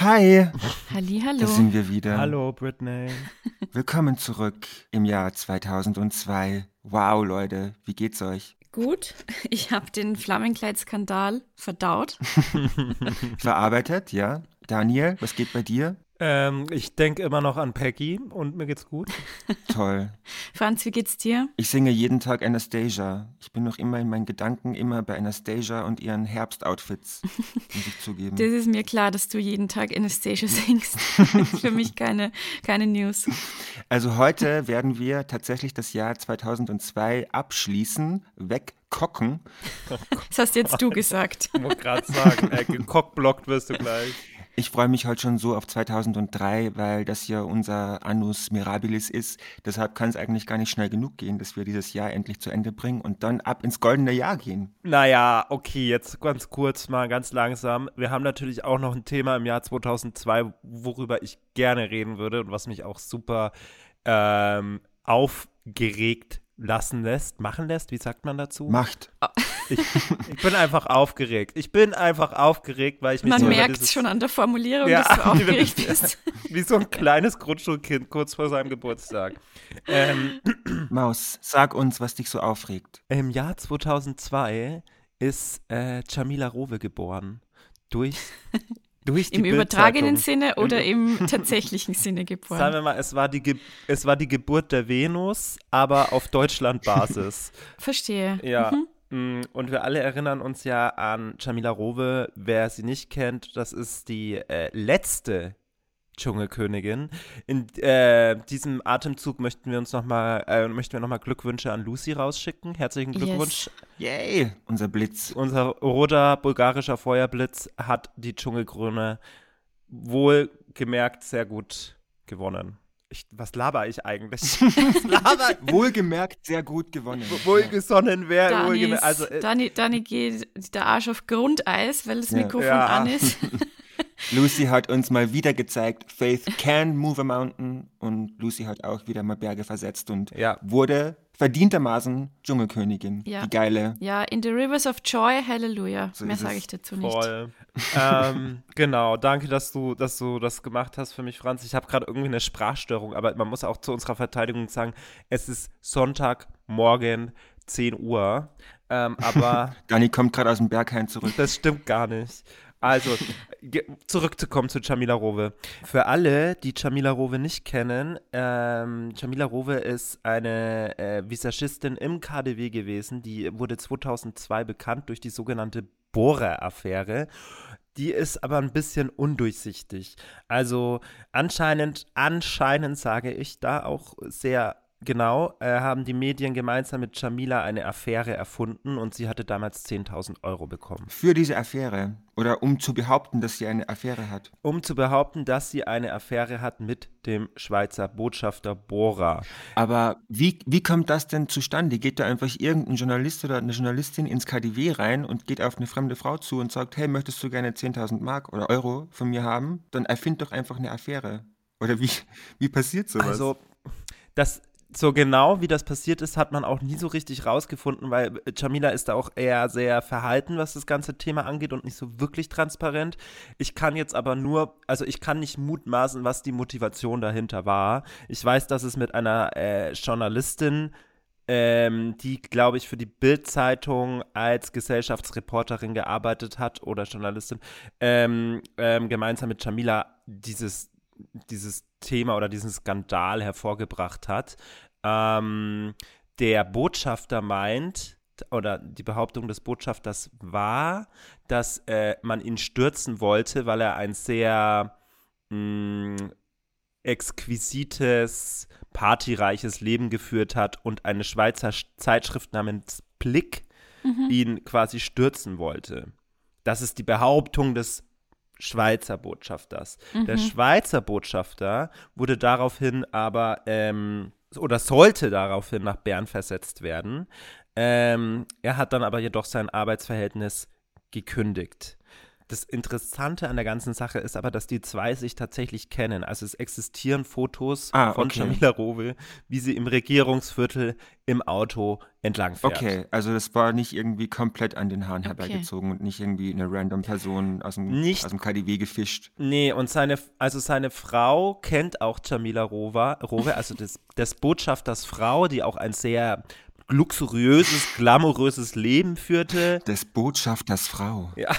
Hi, Hallihallo. da sind wir wieder. Hallo, Britney. Willkommen zurück im Jahr 2002. Wow, Leute, wie geht's euch? Gut, ich habe den Flammenkleid-Skandal verdaut. Verarbeitet, ja? Daniel, was geht bei dir? Ähm, ich denke immer noch an Peggy und mir geht's gut. Toll. Franz, wie geht's dir? Ich singe jeden Tag Anastasia. Ich bin noch immer in meinen Gedanken immer bei Anastasia und ihren Herbstoutfits, muss ich zugeben. Das ist mir klar, dass du jeden Tag Anastasia singst. Das ist für mich keine, keine News. Also heute werden wir tatsächlich das Jahr 2002 abschließen, wegkocken. Das hast jetzt du gesagt. Ich wollte gerade sagen, äh, gekockblockt wirst du gleich. Ich freue mich heute schon so auf 2003, weil das ja unser Annus Mirabilis ist. Deshalb kann es eigentlich gar nicht schnell genug gehen, dass wir dieses Jahr endlich zu Ende bringen und dann ab ins goldene Jahr gehen. Naja, okay, jetzt ganz kurz mal, ganz langsam. Wir haben natürlich auch noch ein Thema im Jahr 2002, worüber ich gerne reden würde und was mich auch super ähm, aufgeregt lassen lässt, machen lässt, wie sagt man dazu? Macht. Ich, ich bin einfach aufgeregt. Ich bin einfach aufgeregt, weil ich mich Man so merkt dieses- schon an der Formulierung, Ja, dass du aufgeregt wie- bist. Wie so ein kleines Grundschulkind kurz vor seinem Geburtstag. Ähm, Maus, sag uns, was dich so aufregt. Im Jahr 2002 ist äh, Jamila Rowe geboren. Durch, Im übertragenen. Sinne oder im tatsächlichen Sinne Sagen geboren. wir mal, es war, die Ge es war die Geburt der Venus, aber auf Deutschlandbasis. Verstehe. ja. mm, Und wir alle erinnern uns ja an Jamila Rowe. Wer sie nicht kennt, das ist die äh, letzte Dschungelkönigin. In äh, diesem Atemzug möchten wir uns noch mal, äh, möchten wir nochmal Glückwünsche an Lucy rausschicken. Herzlichen Glückwunsch. Yay, unser Blitz. Unser roter bulgarischer Feuerblitz hat die Dschungelkrone wohlgemerkt sehr gut gewonnen. Ich, was laber ich eigentlich? was laber ich? Wohlgemerkt sehr gut gewonnen. Wohlgesonnen wäre wohlgemerkt. Also, äh, Dani, Dani geht der Arsch auf Grundeis, weil das. Mikrofon Ja. an ist. Lucy hat uns mal wieder gezeigt, Faith can move a mountain und Lucy hat auch wieder mal Berge versetzt und Ja. wurde verdientermaßen Dschungelkönigin. Ja. Die geile. Ja, in the rivers of joy, Hallelujah. So Mehr sage ich dazu nicht. voll. ähm, genau, danke, dass du, dass du das gemacht hast für mich, Franz. Ich habe gerade irgendwie eine Sprachstörung, aber man muss auch zu unserer Verteidigung sagen, es ist Sonntagmorgen 10 Uhr. Ähm, aber Dani kommt gerade aus dem Berghain zurück. Das stimmt gar nicht. Also, zurückzukommen zu Jamila Rowe. Für alle, die Jamila Rowe nicht kennen, ähm, Jamila Rowe ist eine äh, Visagistin im KDW gewesen. Die wurde 2002 bekannt durch die sogenannte Bohrer-Affäre. Die ist aber ein bisschen undurchsichtig. Also anscheinend, anscheinend sage ich da auch sehr genau, äh, haben die Medien gemeinsam mit Jamila eine Affäre erfunden und sie hatte damals 10.000 Euro bekommen. Für diese Affäre. Oder um zu behaupten, dass sie eine Affäre hat. Um zu behaupten, dass sie eine Affäre hat mit dem Schweizer Botschafter Bora. Aber wie, wie kommt das denn zustande? Geht da einfach irgendein Journalist oder eine Journalistin ins KDW rein und geht auf eine fremde Frau zu und sagt, hey, möchtest du gerne 10.000 Mark oder Euro von mir haben? Dann erfind doch einfach eine Affäre. Oder wie, wie passiert sowas? Also, das so genau, wie das passiert ist, hat man auch nie so richtig rausgefunden, weil Jamila ist da auch eher sehr verhalten, was das ganze Thema angeht und nicht so wirklich transparent. Ich kann jetzt aber nur, also ich kann nicht mutmaßen, was die Motivation dahinter war. Ich weiß, dass es mit einer äh, Journalistin ähm, die, glaube ich, für die Bild-Zeitung als Gesellschaftsreporterin gearbeitet hat oder Journalistin, ähm, ähm, gemeinsam mit Jamila dieses, dieses Thema oder diesen Skandal hervorgebracht hat. Ähm, der Botschafter meint, oder die Behauptung des Botschafters war, dass äh, man ihn stürzen wollte, weil er ein sehr mh, exquisites, partyreiches Leben geführt hat und eine Schweizer Zeitschrift namens Blick mhm. ihn quasi stürzen wollte. Das ist die Behauptung des Schweizer Botschafters. Mhm. Der Schweizer Botschafter wurde daraufhin aber ähm, oder sollte daraufhin nach Bern versetzt werden. Ähm, er hat dann aber jedoch sein Arbeitsverhältnis gekündigt. Das Interessante an der ganzen Sache ist aber, dass die zwei sich tatsächlich kennen. Also es existieren Fotos ah, von okay. Jamila Rowe, wie sie im Regierungsviertel im Auto entlang fährt. Okay, also das war nicht irgendwie komplett an den Haaren okay. herbeigezogen und nicht irgendwie eine random Person aus dem, nicht, aus dem KDW gefischt. Nee, und seine, also seine Frau kennt auch Jamila Rowe, Rowe also des, des Botschafters Frau, die auch ein sehr luxuriöses, glamouröses Leben führte. Des Botschafters Frau. Ja.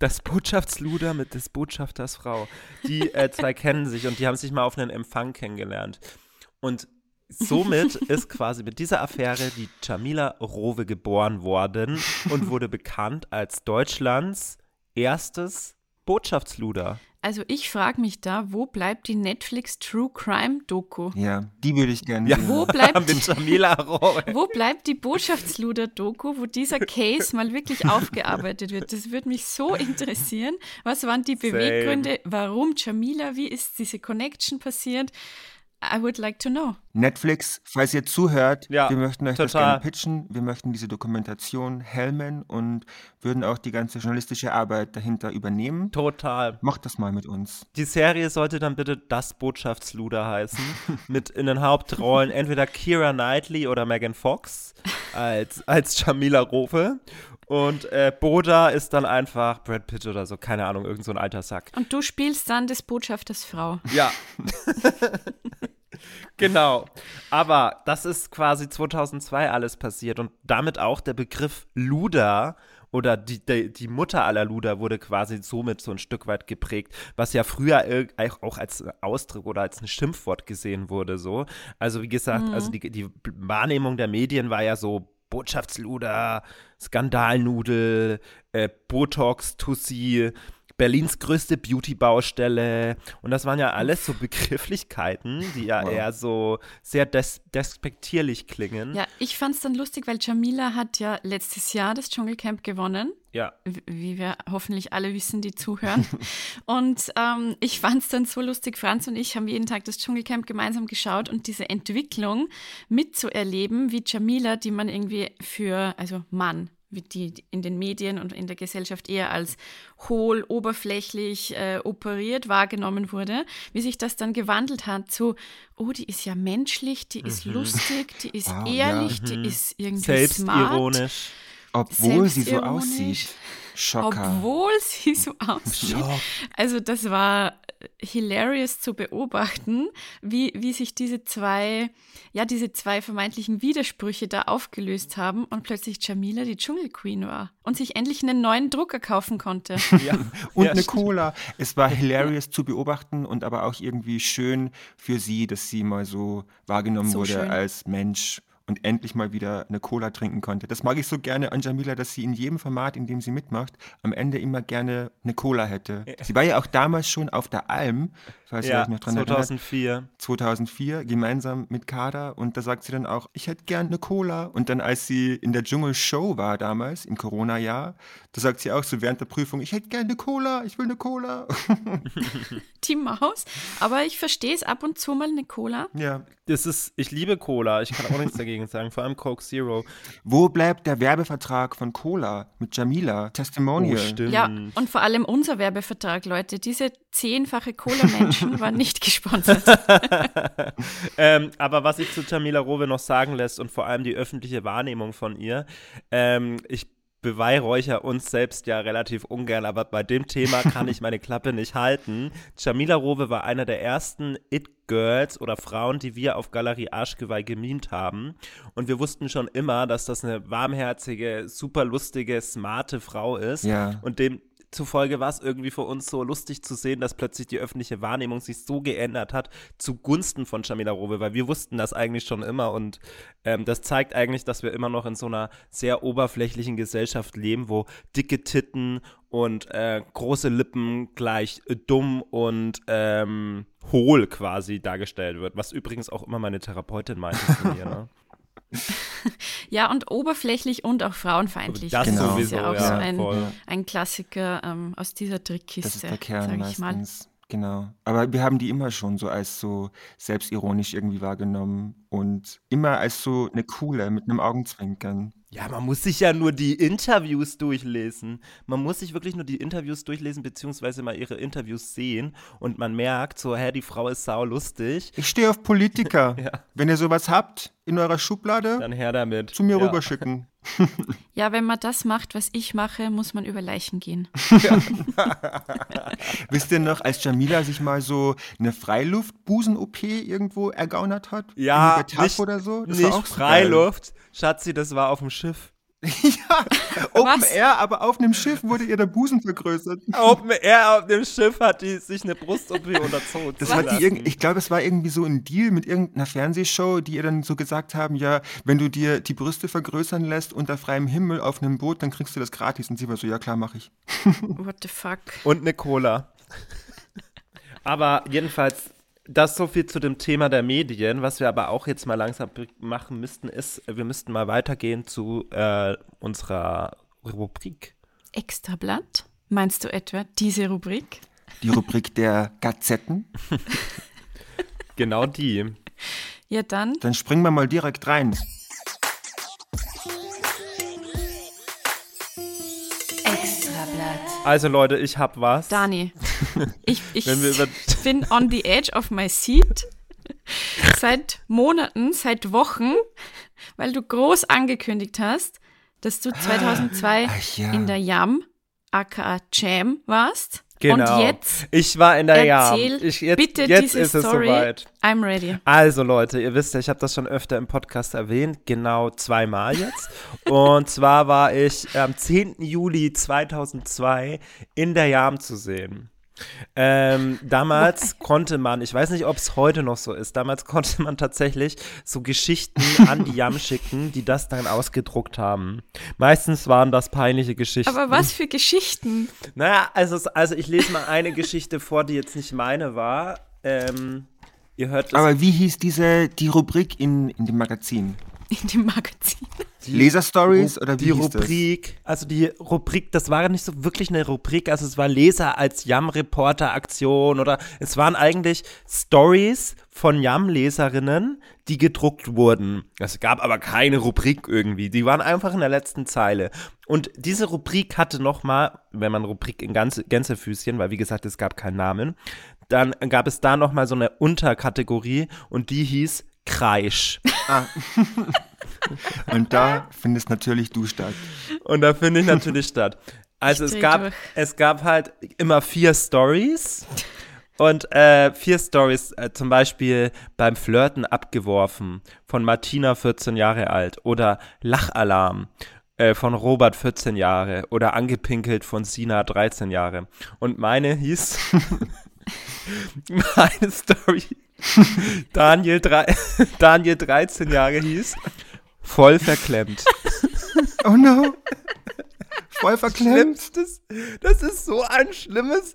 Das Botschaftsluder mit des Botschafters Frau. Die äh, zwei kennen sich und die haben sich mal auf einen Empfang kennengelernt. Und somit ist quasi mit dieser Affäre die Jamila Rowe geboren worden und wurde bekannt als Deutschlands erstes Botschaftsluder. Also ich frage mich da, wo bleibt die Netflix True Crime Doku? Ja, die würde ich gerne ja. sehen. Wo bleibt, wo bleibt die Botschaftsluder Doku, wo dieser Case mal wirklich aufgearbeitet wird? Das würde mich so interessieren. Was waren die Beweggründe? Same. Warum Jamila? Wie ist diese Connection passiert? I would like to know. Netflix, falls ihr zuhört, ja, wir möchten euch total. das gerne pitchen. Wir möchten diese Dokumentation helmen und würden auch die ganze journalistische Arbeit dahinter übernehmen. Total. Macht das mal mit uns. Die Serie sollte dann bitte das Botschaftsluder heißen. mit in den Hauptrollen entweder Kira Knightley oder Megan Fox als, als Jamila Rowe. Und äh, Boda ist dann einfach Brad Pitt oder so, keine Ahnung, irgend so ein alter Sack. Und du spielst dann des Botschafters Frau. Ja. genau. Aber das ist quasi 2002 alles passiert und damit auch der Begriff Luda oder die, die, die, Mutter aller Luder wurde quasi somit so ein Stück weit geprägt, was ja früher auch als Ausdruck oder als ein Schimpfwort gesehen wurde. So. Also wie gesagt, mhm. also die, die Wahrnehmung der Medien war ja so Botschaftsluder, Skandalnudel, äh, Botox, Tussi, Berlins größte Beauty-Baustelle. Und das waren ja alles so Begrifflichkeiten, die ja wow. eher so sehr des despektierlich klingen. Ja, ich fand es dann lustig, weil Jamila hat ja letztes Jahr das Dschungelcamp gewonnen. Ja. Wie wir hoffentlich alle wissen, die zuhören. und ähm, ich fand es dann so lustig. Franz und ich haben jeden Tag das Dschungelcamp gemeinsam geschaut und diese Entwicklung mitzuerleben, wie Jamila, die man irgendwie für, also Mann, die in den Medien und in der Gesellschaft eher als hohl, oberflächlich äh, operiert wahrgenommen wurde, wie sich das dann gewandelt hat zu, oh, die ist ja menschlich, die ist mhm. lustig, die ist wow, ehrlich, ja. die mhm. ist irgendwie Selbstironisch. smart. Obwohl sie so aussieht. Schocker. Obwohl sie so aussieht. Schock. Also das war hilarious zu beobachten, wie, wie sich diese zwei, ja, diese zwei vermeintlichen Widersprüche da aufgelöst haben und plötzlich Jamila die Dschungelqueen war und sich endlich einen neuen Drucker kaufen konnte. Ja, und ja, eine Cola. Es war hilarious zu beobachten und aber auch irgendwie schön für sie, dass sie mal so wahrgenommen so wurde schön. als Mensch und endlich mal wieder eine Cola trinken konnte. Das mag ich so gerne an Jamila, dass sie in jedem Format, in dem sie mitmacht, am Ende immer gerne eine Cola hätte. Sie war ja auch damals schon auf der Alm, falls ja, ihr euch noch dran 2004. erinnert. 2004, gemeinsam mit Kader und da sagt sie dann auch, ich hätte gern eine Cola. Und dann, als sie in der Dschungelshow war damals, im Corona-Jahr, da sagt sie auch so während der Prüfung, ich hätte gern eine Cola, ich will eine Cola. Die Maus, aber ich verstehe es ab und zu mal eine Cola. Ja. Das ist, ich liebe Cola, ich kann auch nichts dagegen sagen, vor allem Coke Zero. Wo bleibt der Werbevertrag von Cola mit Jamila? Testimonial. Oh, stimmt. Ja, und vor allem unser Werbevertrag, Leute. Diese zehnfache Cola-Menschen waren nicht gesponsert. ähm, aber was ich zu Jamila Rowe noch sagen lässt und vor allem die öffentliche Wahrnehmung von ihr, ähm, ich beweihräucher uns selbst ja relativ ungern, aber bei dem Thema kann ich meine Klappe nicht halten. Jamila Rowe war einer der ersten It-Girls oder Frauen, die wir auf Galerie Arschgeweih gemimt haben. Und wir wussten schon immer, dass das eine warmherzige, super lustige, smarte Frau ist. Ja. Und dem zufolge war es irgendwie für uns so lustig zu sehen, dass plötzlich die öffentliche Wahrnehmung sich so geändert hat zugunsten von Jamila Rowe, weil wir wussten das eigentlich schon immer und ähm, das zeigt eigentlich, dass wir immer noch in so einer sehr oberflächlichen Gesellschaft leben, wo dicke Titten und äh, große Lippen gleich äh, dumm und ähm, hohl quasi dargestellt wird, was übrigens auch immer meine Therapeutin mir. Ne? Ja, und oberflächlich und auch frauenfeindlich. Das Genau. ist sowieso, ja auch ja, so ein, voll. ein Klassiker ähm, aus dieser Trickkiste, Das ist der Kern sag ich mal. meistens. Genau. Aber wir haben die immer schon so als so selbstironisch irgendwie wahrgenommen und immer als so eine coole mit einem Augenzwinkern. Ja, man muss sich ja nur die Interviews durchlesen. Man muss sich wirklich nur die Interviews durchlesen, beziehungsweise mal ihre Interviews sehen und man merkt so, hä, die Frau ist sau lustig. Ich stehe auf Politiker. Ja. Wenn ihr sowas habt in eurer Schublade, Dann her damit. zu mir ja. rüberschicken. Ja, wenn man das macht, was ich mache, muss man über Leichen gehen. Wisst ihr noch, als Jamila sich mal so eine Freiluft-Busen-OP irgendwo ergaunert hat? Ja, nicht, oder so? Das nicht war auch so Freiluft. Schatzi, das war auf dem Schiff. Ja, Open Was? Air, aber auf einem Schiff wurde ihr der Busen vergrößert. Open Air auf dem Schiff hat die sich eine Brust-OP unterzogen. Das hat die irgend, ich glaube, es war irgendwie so ein Deal mit irgendeiner Fernsehshow, die ihr dann so gesagt haben, ja, wenn du dir die Brüste vergrößern lässt unter freiem Himmel auf einem Boot, dann kriegst du das gratis. Und sie war so, ja klar, mache ich. What the fuck? Und eine Cola. aber jedenfalls, das so viel zu dem Thema der Medien. Was wir aber auch jetzt mal langsam machen müssten, ist, wir müssten mal weitergehen zu äh, unserer Rubrik. Extrablatt? Meinst du etwa diese Rubrik? Die Rubrik der Gazetten. Genau die. Ja, dann Dann springen wir mal direkt rein. Also Leute, ich hab was. Dani. Ich, ich bin on the edge of my seat. Seit Monaten, seit Wochen, weil du groß angekündigt hast, dass du 2002 Ach ja. in der Jam, aka Jam, warst. Genau. Und jetzt ich war in der erzähl Ich, jetzt bitte jetzt diese ist es Story. soweit. I'm ready. Also Leute, ihr wisst ja, ich habe das schon öfter im Podcast erwähnt, genau zweimal jetzt. Und zwar war ich am 10. Juli 2002 in der Jam zu sehen. Ähm, damals konnte man, ich weiß nicht, ob es heute noch so ist, damals konnte man tatsächlich so Geschichten an die Jam schicken, die das dann ausgedruckt haben. Meistens waren das peinliche Geschichten. Aber was für Geschichten? Naja, also, also ich lese mal eine Geschichte vor, die jetzt nicht meine war. Ähm, ihr hört es. Aber wie hieß diese, die Rubrik in, in dem Magazin? In dem Magazin. Leser-Stories oder wie die hieß das? Rubrik, also die Rubrik, das war nicht so wirklich eine Rubrik, also es war Leser als Jam-Reporter-Aktion oder es waren eigentlich Stories von Jam-Leserinnen, die gedruckt wurden. Es gab aber keine Rubrik irgendwie, die waren einfach in der letzten Zeile. Und diese Rubrik hatte nochmal, wenn man Rubrik in Gänse, Gänsefüßchen, weil wie gesagt, es gab keinen Namen, dann gab es da nochmal so eine Unterkategorie und die hieß Kreisch. Und da findest natürlich du statt. Und da finde ich natürlich statt. Also es gab, durch. es gab halt immer vier Stories. Und äh, vier Stories, äh, zum Beispiel beim Flirten abgeworfen von Martina, 14 Jahre alt. Oder Lachalarm äh, von Robert, 14 Jahre. Oder angepinkelt von Sina, 13 Jahre. Und meine hieß, meine Story, Daniel, drei, Daniel 13 Jahre hieß, voll verklemmt. Oh no. Voll verklemmt. Schlimmstes. Das ist so ein schlimmes,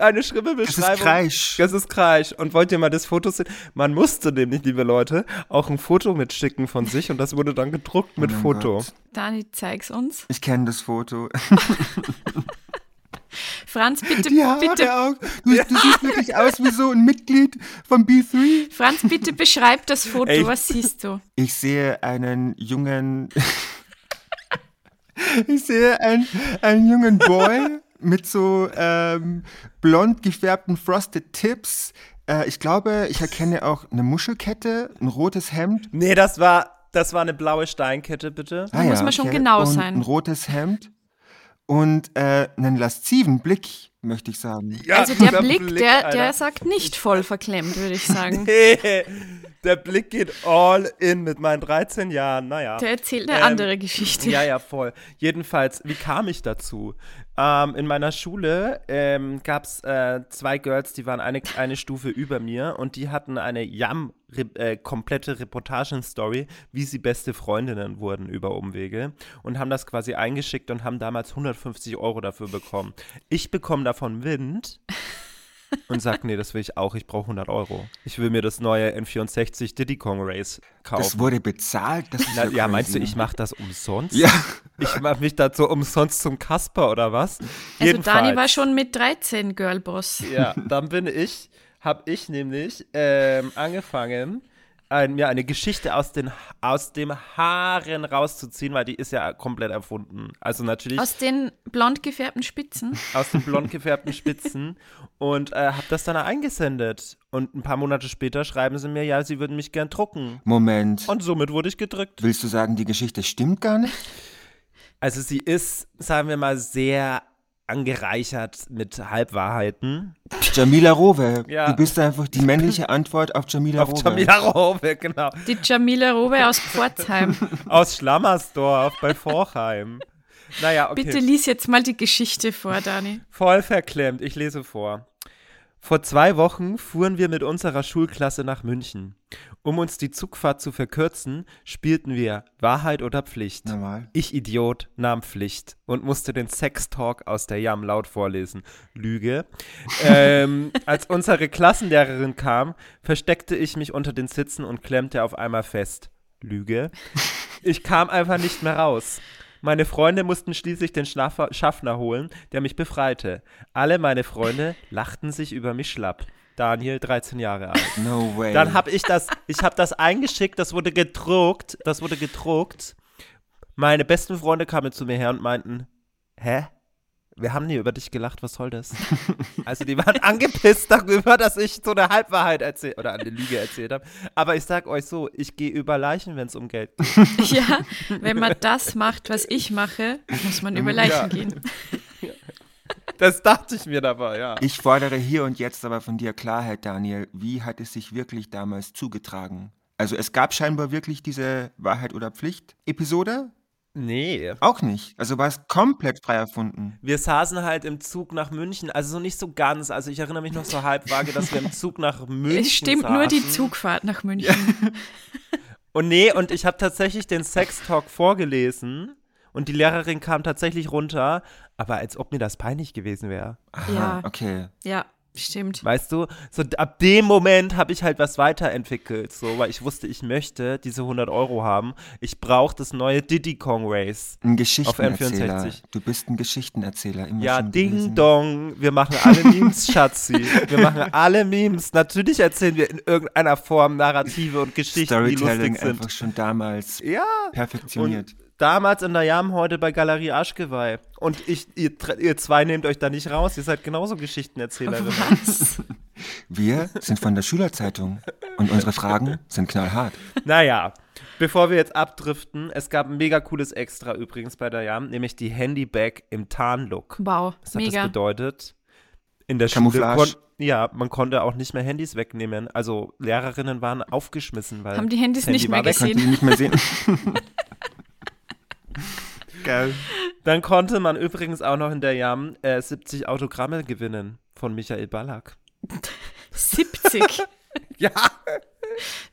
eine schlimme Das ist Beschreibung. Kreisch. Das ist Kreisch. Und wollt ihr mal das Foto sehen? Man musste nämlich, liebe Leute, auch ein Foto mitschicken von sich und das wurde dann gedruckt mit Oh Foto. Gott. Dani, zeig's uns. Ich kenne das Foto. Franz, bitte, Die Haare bitte, auch. Du, du siehst wirklich aus wie so ein Mitglied von B3. Franz, bitte beschreib das Foto. Ey. Was siehst du? Ich sehe einen jungen. ich sehe einen, einen jungen Boy mit so ähm, blond gefärbten Frosted Tips. Äh, ich glaube, ich erkenne auch eine Muschelkette, ein rotes Hemd. Nee, das war, das war eine blaue Steinkette, bitte. Da muss man schon genau und sein. Ein rotes Hemd und äh, einen lasziven Blick, möchte ich sagen. Ja, also der dieser Blick, der, Alter. der sagt nicht voll verklemmt, würde ich sagen. Nee, der Blick geht all in mit meinen 13 Jahren. Naja. Der erzählt eine Ähm, andere Geschichte. Ja, ja, voll. Jedenfalls, wie kam ich dazu? Ähm, in meiner Schule ähm, gab es äh, zwei Girls, die waren eine, eine Stufe über mir und die hatten eine Yam äh, komplette Reportagen-Story, wie sie beste Freundinnen wurden über Umwege und haben das quasi eingeschickt und haben damals 150 Euro dafür bekommen. Ich bekomme davon Wind und sage, nee, das will ich auch, ich brauche 100 Euro. Ich will mir das neue N64 Diddy Kong Race kaufen. Das wurde bezahlt? Das ist Na, ja, crazy. meinst du, ich mache das umsonst? Ja. Ich mache mich dazu umsonst zum Kasper oder was? Also Dani war schon mit 13 Girlboss. Ja, dann bin ich, habe ich nämlich ähm, angefangen, ein, mir eine Geschichte aus den aus dem Haaren rauszuziehen, weil die ist ja komplett erfunden. Also natürlich Aus den blond gefärbten Spitzen. aus den blond gefärbten Spitzen und äh, habe das dann eingesendet. Und ein paar Monate später schreiben sie mir, ja, sie würden mich gern drucken. Moment. Und somit wurde ich gedrückt. Willst du sagen, die Geschichte stimmt gar nicht? Also sie ist, sagen wir mal, sehr angereichert mit Halbwahrheiten. Jamila Rowe. Ja. Du bist einfach die männliche Antwort auf Jamila Auf Rowe. Jamila Rowe, genau. Die Jamila Rowe aus Pforzheim. Aus Schlammersdorf bei Vorheim. Naja, okay. Bitte lies jetzt mal die Geschichte vor, Dani. Voll verklemmt, ich lese vor. Vor zwei Wochen fuhren wir mit unserer Schulklasse nach München. Um uns die Zugfahrt zu verkürzen, spielten wir Wahrheit oder Pflicht. Normal. Ich Idiot nahm Pflicht und musste den Sex-Talk aus der Jam laut vorlesen. Lüge. ähm, als unsere Klassenlehrerin kam, versteckte ich mich unter den Sitzen und klemmte auf einmal fest. Lüge. Ich kam einfach nicht mehr raus. Meine Freunde mussten schließlich den Schlaffer, Schaffner holen, der mich befreite. Alle meine Freunde lachten sich über mich schlapp. Daniel, 13 Jahre alt. No way. Dann habe ich das, ich habe das eingeschickt, das wurde gedruckt, das wurde gedruckt. Meine besten Freunde kamen zu mir her und meinten, hä? Wir haben nie über dich gelacht, was soll das? Also die waren angepisst darüber, dass ich so eine Halbwahrheit erzählt oder eine Lüge erzählt habe. Aber ich sag euch so, ich gehe über Leichen, wenn es um Geld geht. Ja, wenn man das macht, was ich mache, muss man über Leichen Ja. gehen. Das dachte ich mir dabei, ja. Ich fordere hier und jetzt aber von dir Klarheit, Daniel. Wie hat es sich wirklich damals zugetragen? Also es gab scheinbar wirklich diese Wahrheit oder Pflicht Episode? Nee. Auch nicht. Also war es komplett frei erfunden. Wir saßen halt im Zug nach München, also so nicht so ganz. Also ich erinnere mich noch so halb vage, dass wir im Zug nach München Es stimmt saßen. nur die Zugfahrt nach München. Und nee, und ich habe tatsächlich den Sex-Talk vorgelesen und die Lehrerin kam tatsächlich runter, aber als ob mir das peinlich gewesen wäre. Ja, Okay. ja, stimmt. Weißt du, so ab dem Moment habe ich halt was weiterentwickelt, so, weil ich wusste, ich möchte diese 100 Euro haben. Ich brauche das neue Diddy Kong Race. Ein Geschichtenerzähler. N64. Du bist ein Geschichtenerzähler. Immer Ja, schon Ding gewesen. Dong, wir machen alle Memes, Schatzi. Wir machen alle Memes. Natürlich erzählen wir in irgendeiner Form Narrative und Geschichten, die Storytelling lustig sind. einfach schon damals Ja. perfektioniert. Und damals in der Jam, heute bei Galerie Aschgeweih. Und ich, ihr, ihr zwei nehmt euch da nicht raus, ihr seid genauso Geschichtenerzählerinnen. Was? Wir sind von der Schülerzeitung und unsere Fragen sind knallhart. naja, bevor wir jetzt abdriften, es gab ein mega cooles Extra übrigens bei der Jam, nämlich die Handybag im Tarnlook. Wow, Was hat mega. das bedeutet? In der Camouflage. Schule ja, man konnte auch nicht mehr Handys wegnehmen. Also Lehrerinnen waren aufgeschmissen, weil Haben die Handys Handy nicht mehr war weg. Könnt ihr nicht mehr sehen. Geil. Dann konnte man übrigens auch noch in der Jam äh, 70 Autogramme gewinnen von Michael Ballack. 70. Ja.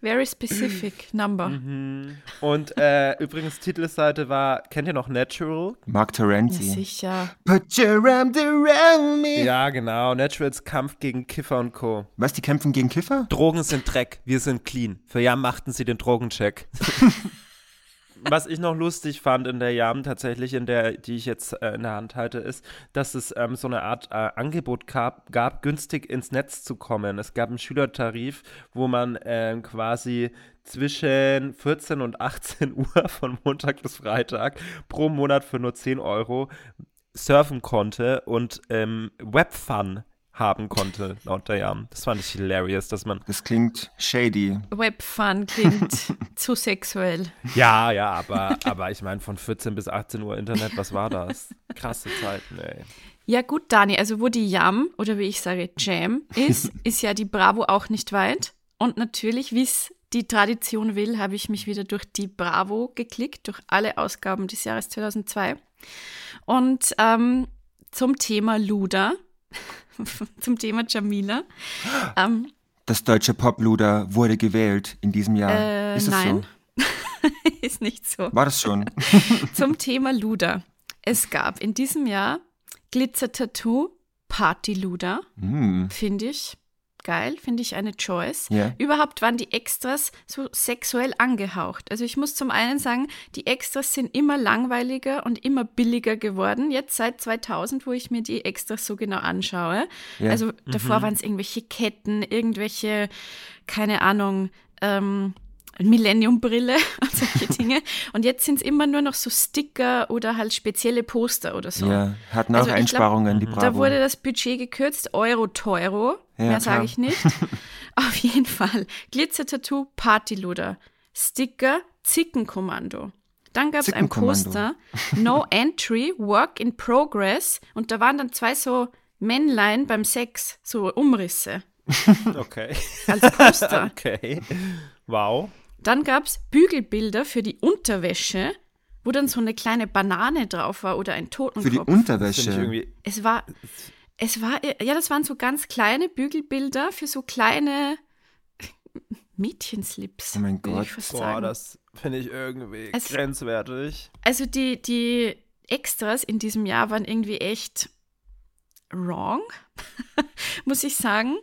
Very specific number. Mhm. Und äh, übrigens Titelseite war, kennt ihr noch Natural? Mark Ja, Terenzi. sicher. Put your arms around me. Ja, genau. Naturals Kampf gegen Kiffer und Co. Was, die kämpfen gegen Kiffer? Drogen sind Dreck, wir sind clean. Für Jam machten sie den Drogencheck. Was ich noch lustig fand in der Jam tatsächlich, in der, die ich jetzt äh, in der Hand halte, ist, dass es ähm, so eine Art äh, Angebot gab, gab, günstig ins Netz zu kommen. Es gab einen Schülertarif, wo man ähm, quasi zwischen 14 und 18 Uhr von Montag bis Freitag pro Monat für nur 10 Euro surfen konnte und ähm, Webfun haben konnte, laut der Jam. Das fand ich hilarious, dass man Das klingt shady. Webfun klingt zu sexuell. Ja, ja, aber, aber ich meine, von 14 bis 18 Uhr Internet, was war das? Krasse Zeiten, ey. Ja gut, Dani, also wo die Jam oder wie ich sage Jam ist, ist ja die Bravo auch nicht weit. Und natürlich, wie es die Tradition will, habe ich mich wieder durch die Bravo geklickt, durch alle Ausgaben des Jahres 2002. Und ähm, zum Thema Luda, zum Thema Jamila. Ähm, Das deutsche Popluder wurde gewählt in diesem Jahr. Äh, ist es nein. so? ist nicht so. War das schon? Zum Thema Luda. Es gab in diesem Jahr Glitzer-Tattoo, Party-Luda, Hm. finde ich geil, finde ich eine Choice. Ja. Überhaupt waren die Extras so sexuell angehaucht. Also ich muss zum einen sagen, die Extras sind immer langweiliger und immer billiger geworden. Jetzt seit 2000, wo ich mir die Extras so genau anschaue. Ja. Also davor waren es irgendwelche Ketten, irgendwelche, keine Ahnung, ähm, Millennium-Brille und solche Dinge. Und jetzt sind es immer nur noch so Sticker oder halt spezielle Poster oder so. Ja, hatten auch Also ich glaub, Einsparungen, die Bravo. Da wurde das Budget gekürzt, Euro teuro. Ja, Mehr sage ich nicht. Auf jeden Fall. Glitzer-Tattoo, Partyluder. Sticker, Zickenkommando. Dann gab es ein. Poster, No Entry, Work in Progress. Und da waren dann zwei so Männlein beim Sex, so Umrisse Okay. als Poster. Okay. Wow. Dann gab es Bügelbilder für die Unterwäsche, wo dann so eine kleine Banane drauf war oder ein Für die Totenkopf. Finde ich Unterwäsche. irgendwie. Es war, es war, ja, das waren so ganz kleine Bügelbilder für so kleine Mädchenslips. Oh mein Gott. Ich Boah, sagen. das finde ich irgendwie Es- grenzwertig. Also die, die Extras in diesem Jahr waren irgendwie echt wrong, muss ich sagen.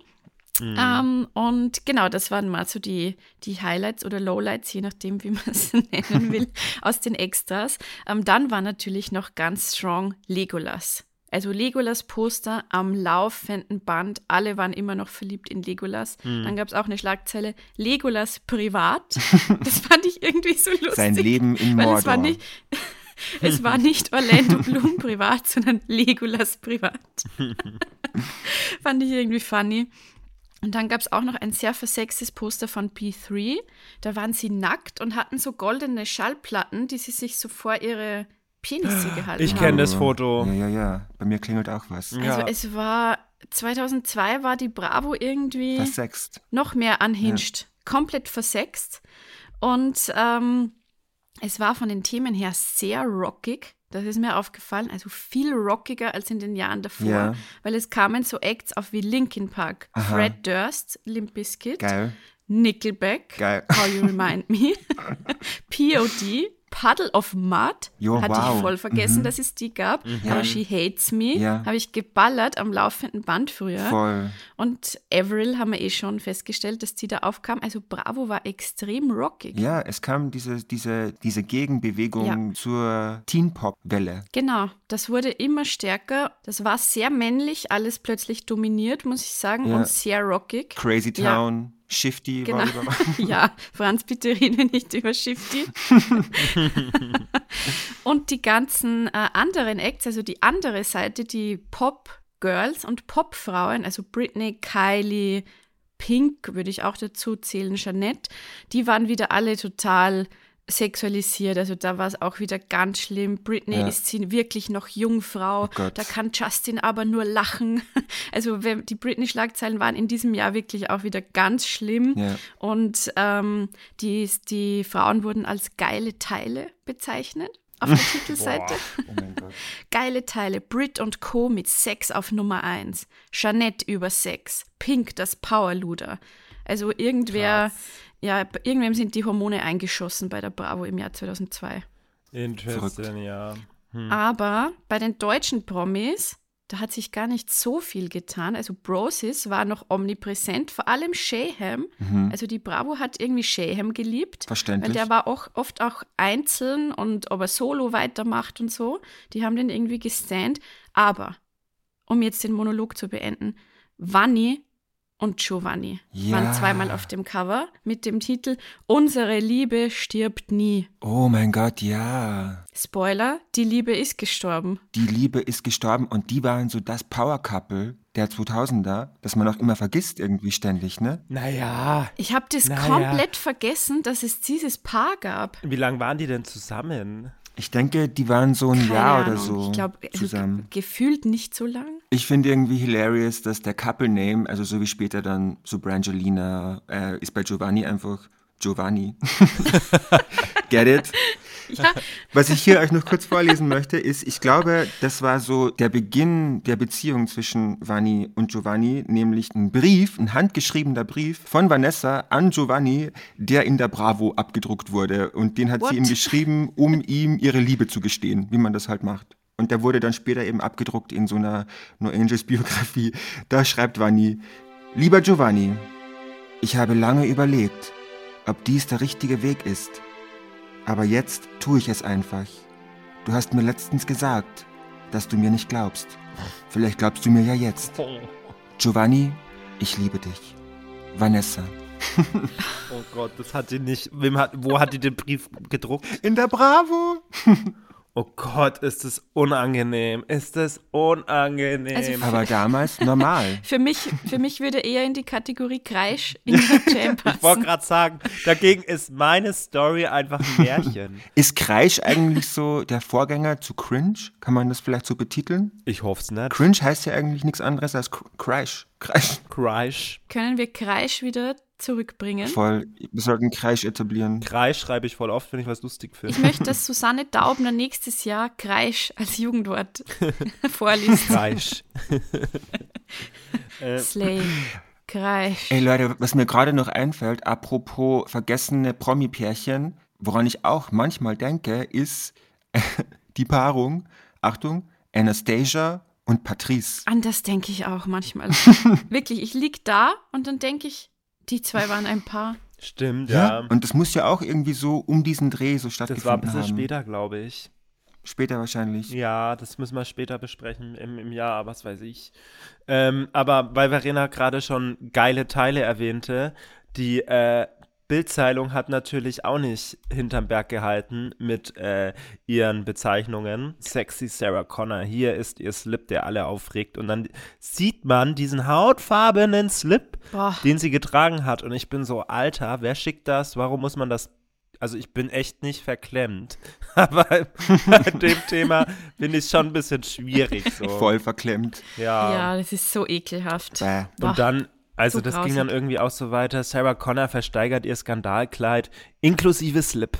Ähm, und genau, das waren mal so die, die Highlights oder Lowlights, je nachdem, wie man es nennen will, aus den Extras. Ähm, dann war natürlich noch ganz strong Legolas. Also Legolas Poster am laufenden Band. Alle waren immer noch verliebt in Legolas. Dann gab es auch eine Schlagzeile Legolas privat. Das fand ich irgendwie so lustig. Sein Leben in Weil Mordor. es war nicht, es war nicht Orlando Bloom privat, sondern Legolas privat. Fand ich irgendwie funny. Und dann gab es auch noch ein sehr versextes Poster von P3. Da waren sie nackt und hatten so goldene Schallplatten, die sie sich so vor ihre Penisse gehalten Ich haben. kenne das Foto. Ja, ja, ja. Bei mir klingelt auch was. Also Ja. es war, 2002 war die Bravo irgendwie Versext. noch mehr unhinged, komplett versext. Und ähm, es war von den Themen her sehr rockig. Das ist mir aufgefallen. Also viel rockiger als in den Jahren davor. Ja. Weil es kamen so Acts auf wie Linkin Park, Aha. Fred Durst, Limp Bizkit, Geil. Nickelback, Geil. How You Remind Me, POD, Puddle of Mud, Jo, hatte wow. ich voll vergessen, Mhm. dass es die gab. Ja. Aber She Hates Me Ja. habe ich geballert am laufenden Band früher. Voll. Und Avril haben wir eh schon festgestellt, dass die da aufkam. Also Bravo war extrem rockig. Ja, es kam diese, diese, diese Gegenbewegung Ja. zur Teen-Pop-Welle. Genau, das wurde immer stärker. Das war sehr männlich, alles plötzlich dominiert, muss ich sagen, Ja. und sehr rockig. Crazy. Town, Shifty Genau. war überall. ja, Franz, bitte rede nicht über Shifty. und die ganzen äh, anderen Acts, also die andere Seite, die Pop-Girls und Pop-Frauen, also Britney, Kylie, Pink würde ich auch dazu zählen, Jeanette, die waren wieder alle total sexualisiert. Also da war es auch wieder ganz schlimm. Britney Ja. ist sie wirklich noch Jungfrau. Gott. da kann Justin aber nur lachen. Also wenn, die Britney-Schlagzeilen waren in diesem Jahr wirklich auch wieder ganz schlimm. Ja. Und ähm, die, die Frauen wurden als geile Teile bezeichnet auf der Titelseite. Oh mein Gott. Geile Teile. Brit und Co. mit Sex auf Nummer 1. Jeanette über Sex. Pink das Powerluder. Also irgendwer, ja, irgendwem sind die Hormone eingeschossen bei der Bravo im Jahr 2002. Interesting, ja. Aber bei den deutschen Promis, da hat sich gar nicht so viel getan. Also Brosis war noch omnipräsent, vor allem Shayham. Also die Bravo hat irgendwie Shayham geliebt. Mhm. Verständlich. Weil der war auch oft auch einzeln und ob er solo weitermacht und so. Die haben den irgendwie gestand. Aber, um jetzt den Monolog zu beenden, Vanni und Giovanni Ja. waren zweimal auf dem Cover mit dem Titel Unsere Liebe stirbt nie. Oh mein Gott, ja. Spoiler, die Liebe ist gestorben. Die Liebe ist gestorben und die waren so das Power-Couple der 2000er, das man auch immer vergisst irgendwie ständig, ne? Naja, Ich habe das Naja. komplett vergessen, dass es dieses Paar gab. wie lange waren die denn zusammen? Ich denke, die waren so ein Keine Jahr Ahnung. oder so Ich glaube, zusammen. gefühlt nicht so lang. Ich finde irgendwie hilarious, dass der Couple-Name, also so wie später dann so Brangelina, äh, ist bei Giovanni einfach Giovanni. Get it? Was ich hier euch noch kurz vorlesen möchte, ist, ich glaube, das war so der Beginn der Beziehung zwischen Vanni und Giovanni, nämlich ein Brief, ein handgeschriebener Brief von Vanessa an Giovanni, der in der Bravo abgedruckt wurde. Und den hat What? sie ihm geschrieben, um ihm ihre Liebe zu gestehen, wie man das halt macht. Und der wurde dann später eben abgedruckt in so einer No Angels Biografie. Da schreibt Vanni, Lieber Giovanni, ich habe lange überlegt, ob dies der richtige Weg ist. Aber jetzt tue ich es einfach. Du hast mir letztens gesagt, dass du mir nicht glaubst. Vielleicht glaubst du mir ja jetzt. Giovanni, ich liebe dich. Vanessa. Oh Gott, das hat die nicht. Wem hat, wo hat die den Brief gedruckt? In der Bravo. Oh Gott, ist das unangenehm. Ist das unangenehm. Also Aber damals normal. Für mich, für mich würde eher in die Kategorie Kreisch in der Jam ich wollte passen. gerade sagen, dagegen ist meine Story einfach ein Märchen. Ist Kreisch eigentlich so der Vorgänger zu Cringe? Kann man das vielleicht so betiteln? Ich hoffe es nicht. Cringe heißt ja eigentlich nichts anderes als. Kreisch. Kreisch. Können wir Kreisch wieder zurückbringen? Voll. Wir sollten Kreisch etablieren. Kreisch schreibe ich voll oft, wenn ich was lustig Ich finde. möchte, dass Susanne Daubner nächstes Jahr Kreisch als Jugendwort vorliest. Kreisch. Äh, Slay. Kreisch. Ey Leute, was mir gerade noch einfällt, apropos vergessene Promi-Pärchen, woran ich auch manchmal denke, ist die Paarung, Achtung, Anastasia und Patrice. An das denke ich auch manchmal. Wirklich, ich lieg da und dann denke ich, die zwei waren ein Paar. Stimmt, ja. Und das muss ja auch irgendwie so um diesen Dreh so Das war ein stattgefunden bisschen haben. später, glaube ich. Später wahrscheinlich. Ja, das müssen wir später besprechen im, im Jahr, was weiß ich. Ähm, aber weil Verena gerade schon geile Teile erwähnte, die äh, Bildzeitung hat natürlich auch nicht hinterm Berg gehalten mit äh, ihren Bezeichnungen. Sexy Sarah Connor, hier ist ihr Slip, der alle aufregt. Und dann sieht man diesen hautfarbenen Slip, Boah. den sie getragen hat. Und ich bin so, Alter, wer schickt das? Warum muss man das also ich bin echt nicht verklemmt, aber bei dem Thema bin ich schon ein bisschen schwierig so. Voll verklemmt. Ja. Ja, das ist so ekelhaft. Bäh. Und dann, also so das grausig. ging dann irgendwie auch so weiter. Sarah Connor versteigert ihr Skandalkleid inklusive Slip.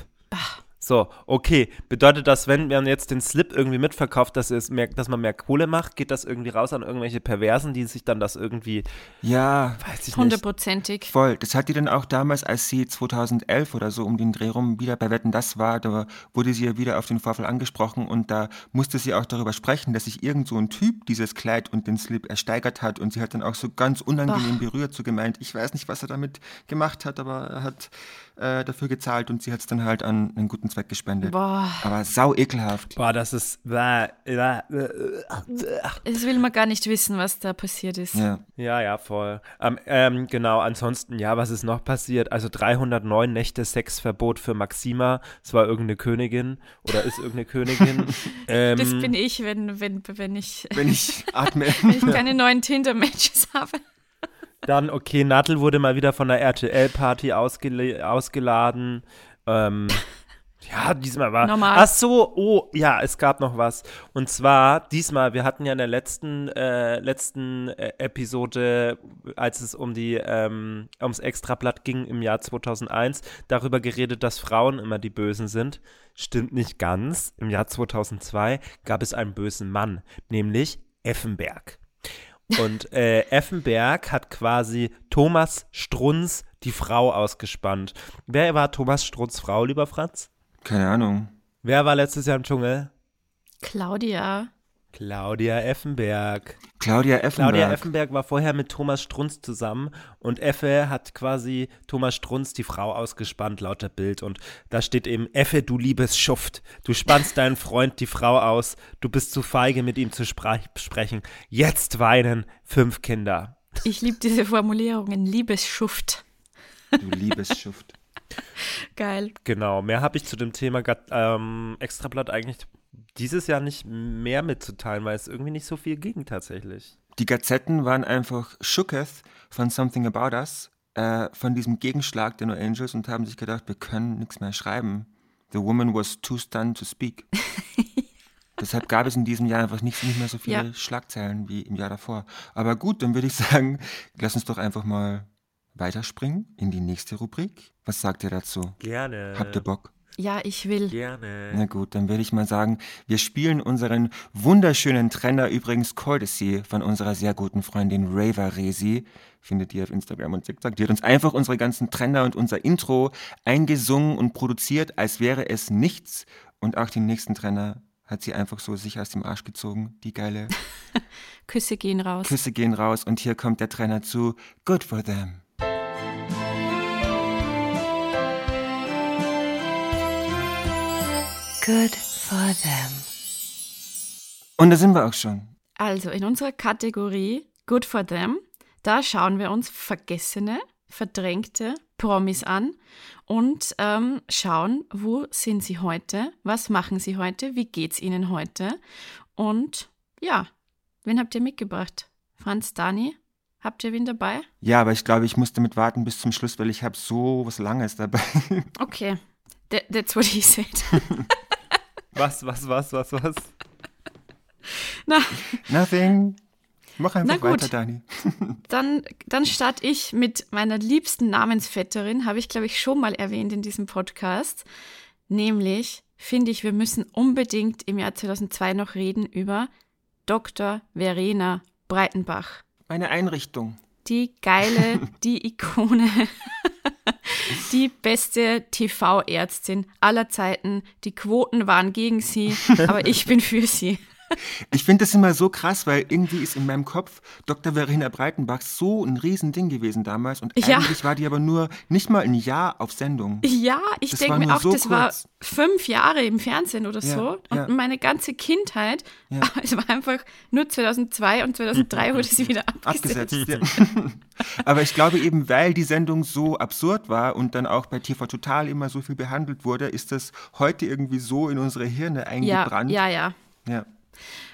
So, okay. Bedeutet das, wenn man jetzt den Slip irgendwie mitverkauft, dass, es mehr, dass man mehr Kohle macht, geht das irgendwie raus an irgendwelche Perversen, die sich dann das irgendwie, Ja, weiß ich nicht. Hundertprozentig. voll. Das hat die dann auch damals, als sie 2011 oder so um den Dreh rum wieder bei Wetten das war, da wurde sie ja wieder auf den Vorfall angesprochen und da musste sie auch darüber sprechen, dass sich irgend so ein Typ dieses Kleid und den Slip ersteigert hat und sie hat dann auch so ganz unangenehm berührt so gemeint, ich weiß nicht, was er damit gemacht hat, aber er hat äh, dafür gezahlt und sie hat es dann halt an einen guten Zweck gespendet. Boah, Aber sau ekelhaft. Boah, das ist. das will man gar nicht wissen, was da passiert ist. Ja. Ja, ja, voll. Ähm, ähm, genau, ansonsten, ja, was ist noch passiert? Also 309 Nächte Sexverbot für Maxima. Es war irgendeine Königin oder ist irgendeine Königin. ähm, Das bin ich, wenn, wenn, wenn ich, Wenn ich atme. wenn ich keine neuen Tinder-Matches habe. Dann, okay, Nadel wurde mal wieder von der RTL-Party ausgele ausgeladen. Ähm, ja, diesmal war. Normal. Ach so, oh, ja, es gab noch was. Und zwar, diesmal, wir hatten ja in der letzten, äh, letzten äh, Episode, als es um die, ähm, ums Extrablatt ging im Jahr 2001, darüber geredet, dass Frauen immer die Bösen sind. Stimmt nicht ganz. Im Jahr 2002 gab es einen bösen Mann, nämlich Effenberg. Und äh, Effenberg hat quasi Thomas Strunz die Frau ausgespannt. Wer war Thomas Strunz Frau, lieber Franz? Keine Ahnung. Wer war letztes Jahr im Dschungel? Claudia. Claudia Effenberg. Claudia Effenberg. Claudia Effenberg war vorher mit Thomas Strunz zusammen und Effe hat quasi Thomas Strunz die Frau ausgespannt, laut der Bild. Und da steht eben, Effe, du liebes Schuft, du spannst deinen Freund die Frau aus, du bist zu feige, mit ihm zu sprechen. Jetzt weinen fünf Kinder. Ich liebe diese Formulierungen. Liebesschuft. Du liebes Schuft. Geil. Genau, mehr habe ich zu dem Thema ähm, Extrablatt eigentlich dieses Jahr nicht mehr mitzuteilen, weil es irgendwie nicht so viel ging tatsächlich. Die Gazetten waren einfach shooketh von Something About Us, äh, von diesem Gegenschlag der No Angels und haben sich gedacht, wir können nichts mehr schreiben. The woman was too stunned to speak. Deshalb gab es in diesem Jahr einfach nicht, nicht mehr so viele Ja. Schlagzeilen wie im Jahr davor. Aber gut, dann würde ich sagen, lass uns doch einfach mal weiterspringen in die nächste Rubrik. Was sagt ihr dazu? Gerne. Habt ihr Bock? Ja, ich will. Gerne. Na gut, dann würde ich mal sagen, wir spielen unseren wunderschönen Trenner übrigens Courtesy von unserer sehr guten Freundin Raver Resi. Findet ihr auf Instagram und TikTok. Die hat uns einfach unsere ganzen Trenner und unser Intro eingesungen und produziert, als wäre es nichts. Und auch den nächsten Trenner hat sie einfach so sich aus dem Arsch gezogen. Die geile Küsse gehen raus. Küsse gehen raus. Und hier kommt der Trenner zu Good for them. Good for them. Und da sind wir auch schon. Also in unserer Kategorie Good for Them, da schauen wir uns vergessene, verdrängte Promis an und ähm, schauen, wo sind sie heute, was machen sie heute, wie geht's ihnen heute. Und ja, wen habt ihr mitgebracht? Franz, Dani, habt ihr wen dabei? Ja, aber ich glaube, ich musste mit warten bis zum Schluss, weil ich habe so was Langes dabei. Okay, That, that's what he said. Was, was, was, was, was? Na, Nothing. Mach einfach Na gut. weiter, Dani. Dann, dann starte ich mit meiner liebsten Namensvetterin, habe ich, glaube ich, schon mal erwähnt in diesem Podcast. Nämlich finde ich, wir müssen unbedingt im Jahr 2002 noch reden über Dr. Verena Breitenbach. Meine Einrichtung. Die geile, die Ikone, die beste TV-Ärztin aller Zeiten. Die Quoten waren gegen sie, aber ich bin für sie. Ich finde das immer so krass, weil irgendwie ist in meinem Kopf Dr. Verena Breitenbach so ein Riesending gewesen damals und Ja. eigentlich war die aber nur nicht mal ein Jahr auf Sendung. Ja, ich denke war mir auch, so das war kurz. fünf Jahre im Fernsehen oder Ja, so. Und ja. meine ganze Kindheit, Ja. es war einfach nur 2002 und 2003 wurde sie wieder abgesetzt. Abgesetzt. Ja. aber ich glaube eben, weil die Sendung so absurd war und dann auch bei TV Total immer so viel behandelt wurde, ist das heute irgendwie so in unsere Hirne Ja, eingebrannt. ja, ja. ja.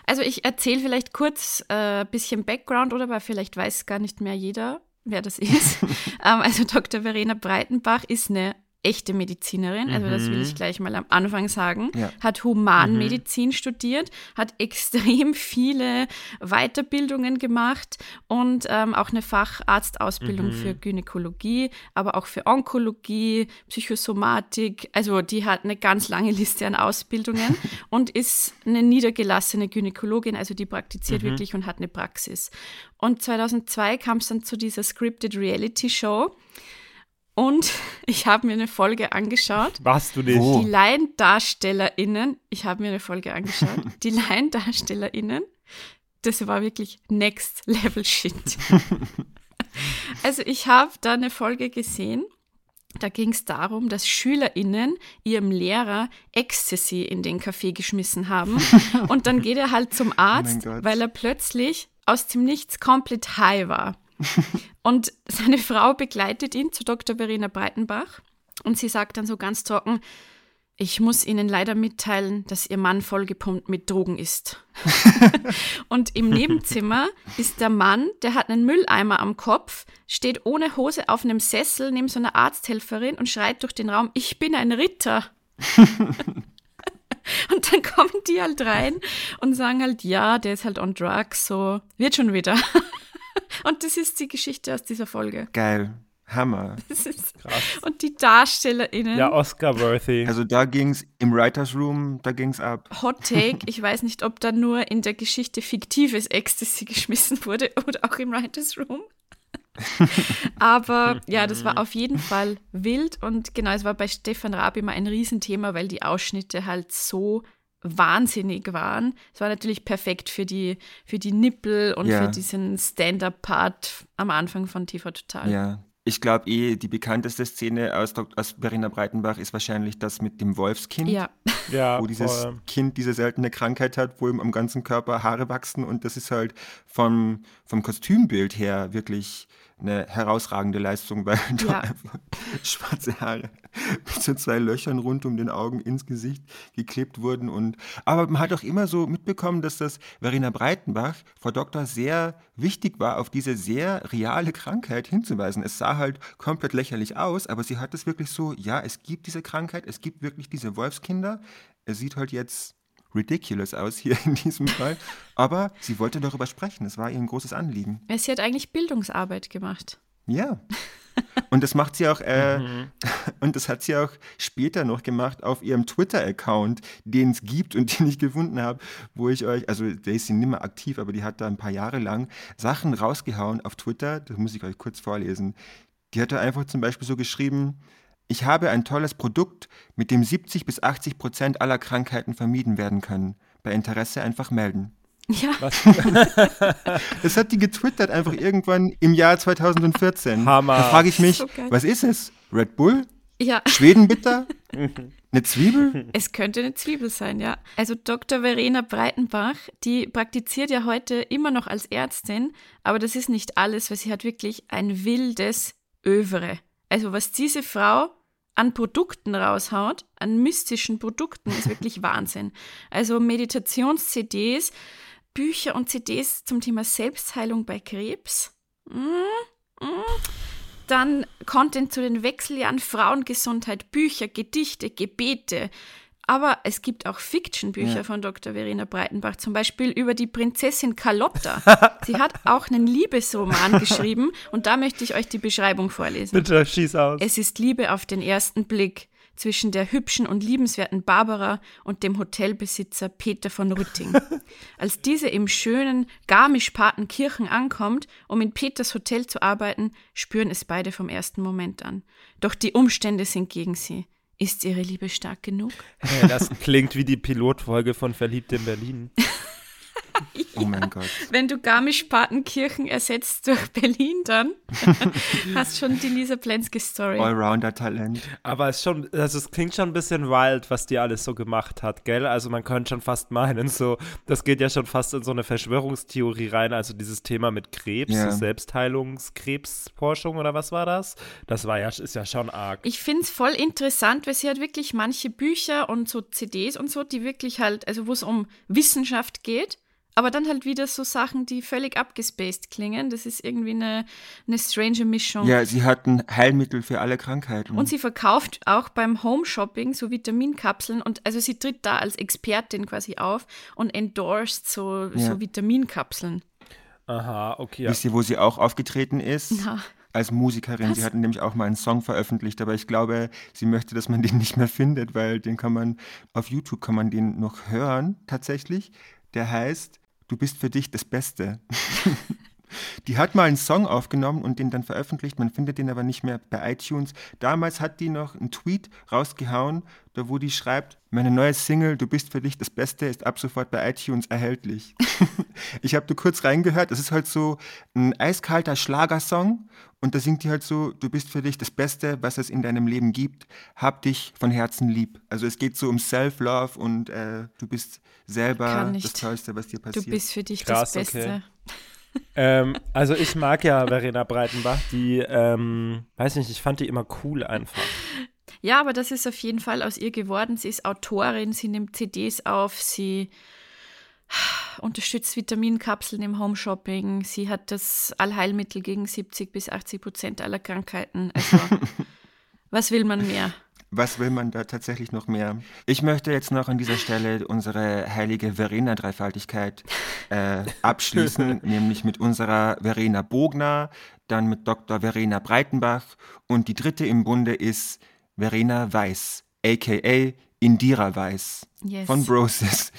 Also ich erzähle vielleicht kurz ein äh, bisschen Background oder weil vielleicht weiß gar nicht mehr jeder, wer das ist. ähm, also Dr. Verena Breitenbach ist eine echte Medizinerin, also das will ich gleich mal am Anfang sagen, Ja. hat Humanmedizin studiert, hat extrem viele Weiterbildungen gemacht und ähm, auch eine Facharztausbildung für Gynäkologie, aber auch für Onkologie, Psychosomatik, also die hat eine ganz lange Liste an Ausbildungen und ist eine niedergelassene Gynäkologin, also die praktiziert wirklich und hat eine Praxis. Und 2002 kam es dann zu dieser Scripted Reality Show und ich habe mir eine Folge angeschaut. Warst du nicht? Die LaiendarstellerInnen, ich habe mir eine Folge angeschaut, die LaiendarstellerInnen, das war wirklich Next Level Shit. also ich habe da eine Folge gesehen, da ging es darum, dass SchülerInnen ihrem Lehrer Ecstasy in den Kaffee geschmissen haben. Und dann geht er halt zum Arzt, Gott. weil er plötzlich aus dem Nichts komplett high war. Und seine Frau begleitet ihn zu Dr. Verena Breitenbach und sie sagt dann so ganz trocken, ich muss Ihnen leider mitteilen, dass Ihr Mann vollgepumpt mit Drogen ist. und im Nebenzimmer ist der Mann, der hat einen Mülleimer am Kopf, steht ohne Hose auf einem Sessel neben so einer Arzthelferin und schreit durch den Raum, ich bin ein Ritter. und dann kommen die halt rein und sagen halt, ja, der ist halt on drugs, so wird schon wieder. Und das ist die Geschichte aus dieser Folge. Geil. Hammer. Das ist, und die DarstellerInnen. Ja, Oscar-worthy. Also da ging's im Writers Room, da ging's ab. Hot Take, ich weiß nicht, ob da nur in der Geschichte fiktives Ecstasy geschmissen wurde oder auch im Writers Room. Aber ja, das war auf jeden Fall wild und genau, es war bei Stefan Raab immer ein Riesenthema, weil die Ausschnitte halt so wahnsinnig waren. Es war natürlich perfekt für die, für die Nippel und Ja. für diesen Stand-Up-Part am Anfang von TV Total. Ja. Ich glaube eh, die bekannteste Szene aus, aus Verena Breitenbach ist wahrscheinlich das mit dem Wolfskind. Ja. ja, wo dieses voll. Kind diese seltene Krankheit hat, wo ihm am ganzen Körper Haare wachsen und das ist halt vom, vom Kostümbild her wirklich eine herausragende Leistung, weil da Ja. einfach schwarze Haare mit so zwei Löchern rund um den Augen ins Gesicht geklebt wurden und aber man hat auch immer so mitbekommen, dass das Verena Breitenbach, Frau Doktor, sehr wichtig war, auf diese sehr reale Krankheit hinzuweisen. Es sah halt komplett lächerlich aus, aber sie hat es wirklich so, ja, es gibt diese Krankheit, es gibt wirklich diese Wolfskinder. Es sieht halt jetzt ridiculous aus hier in diesem Fall, aber sie wollte darüber sprechen. Es war ihr ein großes Anliegen. Sie hat eigentlich Bildungsarbeit gemacht. Ja, Und das macht sie auch, äh, und das hat sie auch später noch gemacht auf ihrem Twitter-Account, den es gibt und den ich gefunden habe, wo ich euch, also der ist sie nicht mehr aktiv, aber die hat da ein paar Jahre lang Sachen rausgehauen auf Twitter, das muss ich euch kurz vorlesen. Die hat da einfach zum Beispiel so geschrieben, ich habe ein tolles Produkt, mit dem 70 bis 80 Prozent aller Krankheiten vermieden werden können. Bei Interesse einfach melden. Ja, Das hat die getwittert einfach irgendwann im Jahr 2014. Hammer. Da frage ich mich, So was ist es? Red Bull? ja. Schwedenbitter? Eine Zwiebel? Es könnte eine Zwiebel sein, ja. Also Dr. Verena Breitenbach, die praktiziert ja heute immer noch als Ärztin, aber das ist nicht alles, weil sie hat wirklich ein wildes Övre. Also was diese Frau an Produkten raushaut, an mystischen Produkten, ist wirklich Wahnsinn. Also Meditations-CDs, Bücher und CDs zum Thema Selbstheilung bei Krebs. Mm, mm. Dann Content zu den Wechseljahren, Frauengesundheit, Bücher, Gedichte, Gebete. Aber es gibt auch Fiction-Bücher von Dr. Verena Breitenbach, zum Beispiel über die Prinzessin Carlotta. Sie hat auch einen Liebesroman geschrieben und da möchte ich euch die Beschreibung vorlesen. Bitte schieß aus. Es ist Liebe auf den ersten Blick zwischen der hübschen und liebenswerten Barbara und dem Hotelbesitzer Peter von Rütting. Als diese im schönen Garmisch-Partenkirchen ankommt, um in Peters Hotel zu arbeiten, spüren es beide vom ersten Moment an. Doch die Umstände sind gegen sie. Ist ihre Liebe stark genug? Hey, das klingt wie die Pilotfolge von Verliebt in Berlin. Oh mein Gott. Wenn du Garmisch-Partenkirchen ersetzt durch Berlin, dann hast schon die Lisa Plensky-Story. Allrounder-Talent. Aber es, ist schon, also es klingt schon ein bisschen wild, was die alles so gemacht hat, gell? Also man könnte schon fast meinen, so, das geht ja schon fast in so eine Verschwörungstheorie rein, also dieses Thema mit Krebs, Ja. so Selbstheilungskrebsforschung oder was war das? Das war ja, ist ja schon arg. Ich finde es voll interessant, weil sie hat wirklich manche Bücher und so CDs und so, die wirklich halt, also wo es um Wissenschaft geht, aber dann halt wieder so Sachen, die völlig abgespaced klingen. Das ist irgendwie eine, eine strange Mischung. Ja, sie hat ein Heilmittel für alle Krankheiten. Und sie verkauft auch beim Home-Shopping so Vitaminkapseln und also sie tritt da als Expertin quasi auf und endorsed so, Ja. so Vitaminkapseln. Aha, okay. Ja. Wisst ihr, wo sie auch aufgetreten ist? Na. Als Musikerin. Sie hat nämlich auch mal einen Song veröffentlicht, aber ich glaube, sie möchte, dass man den nicht mehr findet, weil den kann man, auf YouTube kann man den noch hören, tatsächlich. Der heißt, du bist für dich das Beste. Die hat mal einen Song aufgenommen und den dann veröffentlicht. Man findet den aber nicht mehr bei iTunes. Damals hat die noch einen Tweet rausgehauen, da wo die schreibt, meine neue Single Du bist für dich das Beste ist ab sofort bei iTunes erhältlich. ich habe da kurz reingehört. Das ist halt so ein eiskalter Schlagersong und da singt die halt so, du bist für dich das Beste, was es in deinem Leben gibt. Hab dich von Herzen lieb. Also es geht so um Self-Love und äh, du bist selber das. Tollste, was dir Du passiert. bist für dich Krass, das Beste. okay. ähm, also ich mag ja Verena Breitenbach, die, ähm, weiß nicht, ich fand die immer cool einfach. Ja, aber das ist auf jeden Fall aus ihr geworden. Sie ist Autorin, sie nimmt CDs auf, sie unterstützt Vitaminkapseln im Homeshopping, sie hat das Allheilmittel gegen 70 bis 80 Prozent aller Krankheiten. Also, was will man mehr? Was will man da tatsächlich noch mehr? Ich möchte jetzt noch an dieser Stelle unsere heilige Verena-Dreifaltigkeit äh, abschließen, nämlich mit unserer Verena Bogner, dann mit Dr. Verena Breitenbach und die dritte im Bunde ist Verena Weiß, aka Indira Weiß Yes. von Brosis,